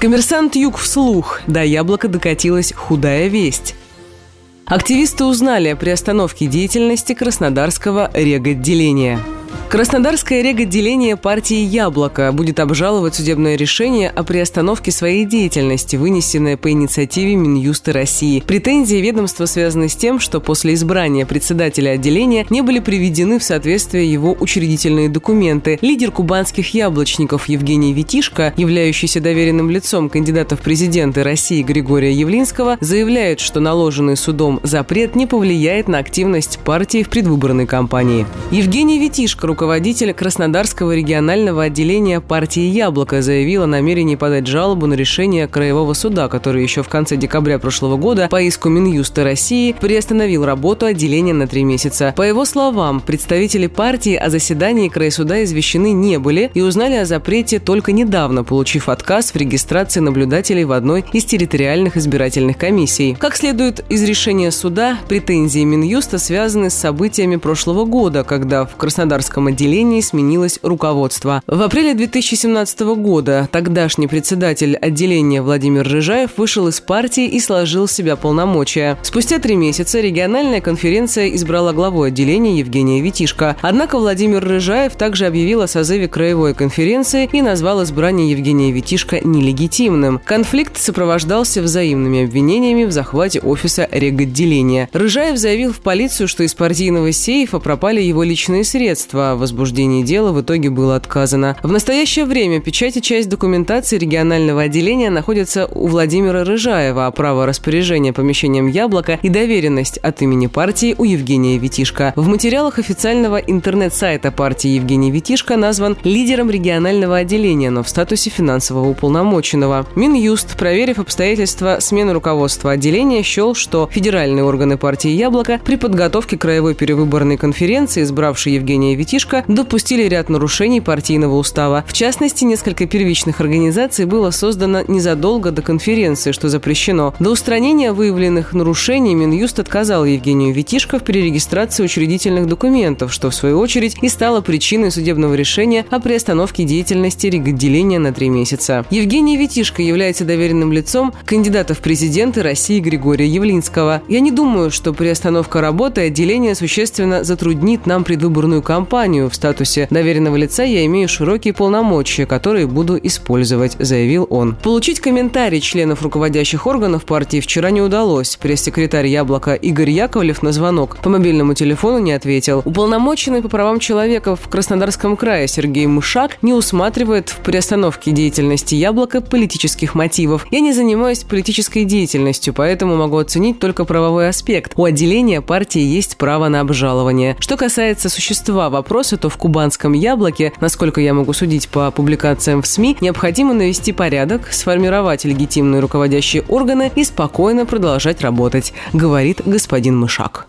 Коммерсант Юг вслух. До яблока докатилась худая весть. Активисты узнали о приостановке деятельности Краснодарского реготделения. Краснодарское реготделение партии «Яблоко» будет обжаловать судебное решение о приостановке своей деятельности, вынесенное по инициативе Минюста России. Претензии ведомства связаны с тем, что после избрания председателя отделения не были приведены в соответствие его учредительные документы. Лидер кубанских яблочников Евгений Витишко, являющийся доверенным лицом кандидата в президенты России Григория Явлинского, заявляет, что наложенный судом запрет не повлияет на активность партии в предвыборной кампании. Евгений Витишко, руководитель Краснодарского регионального отделения партии «Яблоко» заявил о намерении подать жалобу на решение Краевого суда, который еще в конце декабря прошлого года по иску Минюста России приостановил работу отделения на три месяца. По его словам, представители партии о заседании Краесуда извещены не были и узнали о запрете только недавно, получив отказ в регистрации наблюдателей в одной из территориальных избирательных комиссий. Как следует из решения суда, претензии Минюста связаны с событиями прошлого года, когда в Краснодарском отделении сменилось руководство. В апреле 2017 года тогдашний председатель отделения Владимир Рыжаев вышел из партии и сложил с себя полномочия. Спустя три месяца региональная конференция избрала главу отделения Евгения Витишко. Однако Владимир Рыжаев также объявил о созыве краевой конференции и назвал избрание Евгения Витишко нелегитимным. Конфликт сопровождался взаимными обвинениями в захвате офиса реготделения. Рыжаев заявил в полицию, что из партийного сейфа пропали его личные средства возбуждении дела в итоге было отказано. В настоящее время печать и часть документации регионального отделения находятся у Владимира Рыжаева, а право распоряжения помещением «Яблоко» и доверенность от имени партии у Евгения Витишка. В материалах официального интернет-сайта партии Евгений Витишка назван лидером регионального отделения, но в статусе финансового уполномоченного. Минюст, проверив обстоятельства смены руководства отделения, счел, что федеральные органы партии «Яблоко» при подготовке краевой перевыборной конференции, избравшей Евгения Витишка, Мишка допустили ряд нарушений партийного устава. В частности, несколько первичных организаций было создано незадолго до конференции, что запрещено. До устранения выявленных нарушений Минюст отказал Евгению Витишко в перерегистрации учредительных документов, что в свою очередь и стало причиной судебного решения о приостановке деятельности реготделения на три месяца. Евгений Витишко является доверенным лицом кандидата в президенты России Григория Явлинского. Я не думаю, что приостановка работы отделения существенно затруднит нам предвыборную кампанию, компанию в статусе доверенного лица я имею широкие полномочия, которые буду использовать, заявил он. Получить комментарий членов руководящих органов партии вчера не удалось. Пресс-секретарь «Яблоко» Игорь Яковлев на звонок по мобильному телефону не ответил. Уполномоченный по правам человека в Краснодарском крае Сергей Мышак не усматривает в приостановке деятельности «Яблоко» политических мотивов. Я не занимаюсь политической деятельностью, поэтому могу оценить только правовой аспект. У отделения партии есть право на обжалование. Что касается существа вопроса, вопросы, то в кубанском яблоке, насколько я могу судить по публикациям в СМИ, необходимо навести порядок, сформировать легитимные руководящие органы и спокойно продолжать работать, говорит господин Мышак.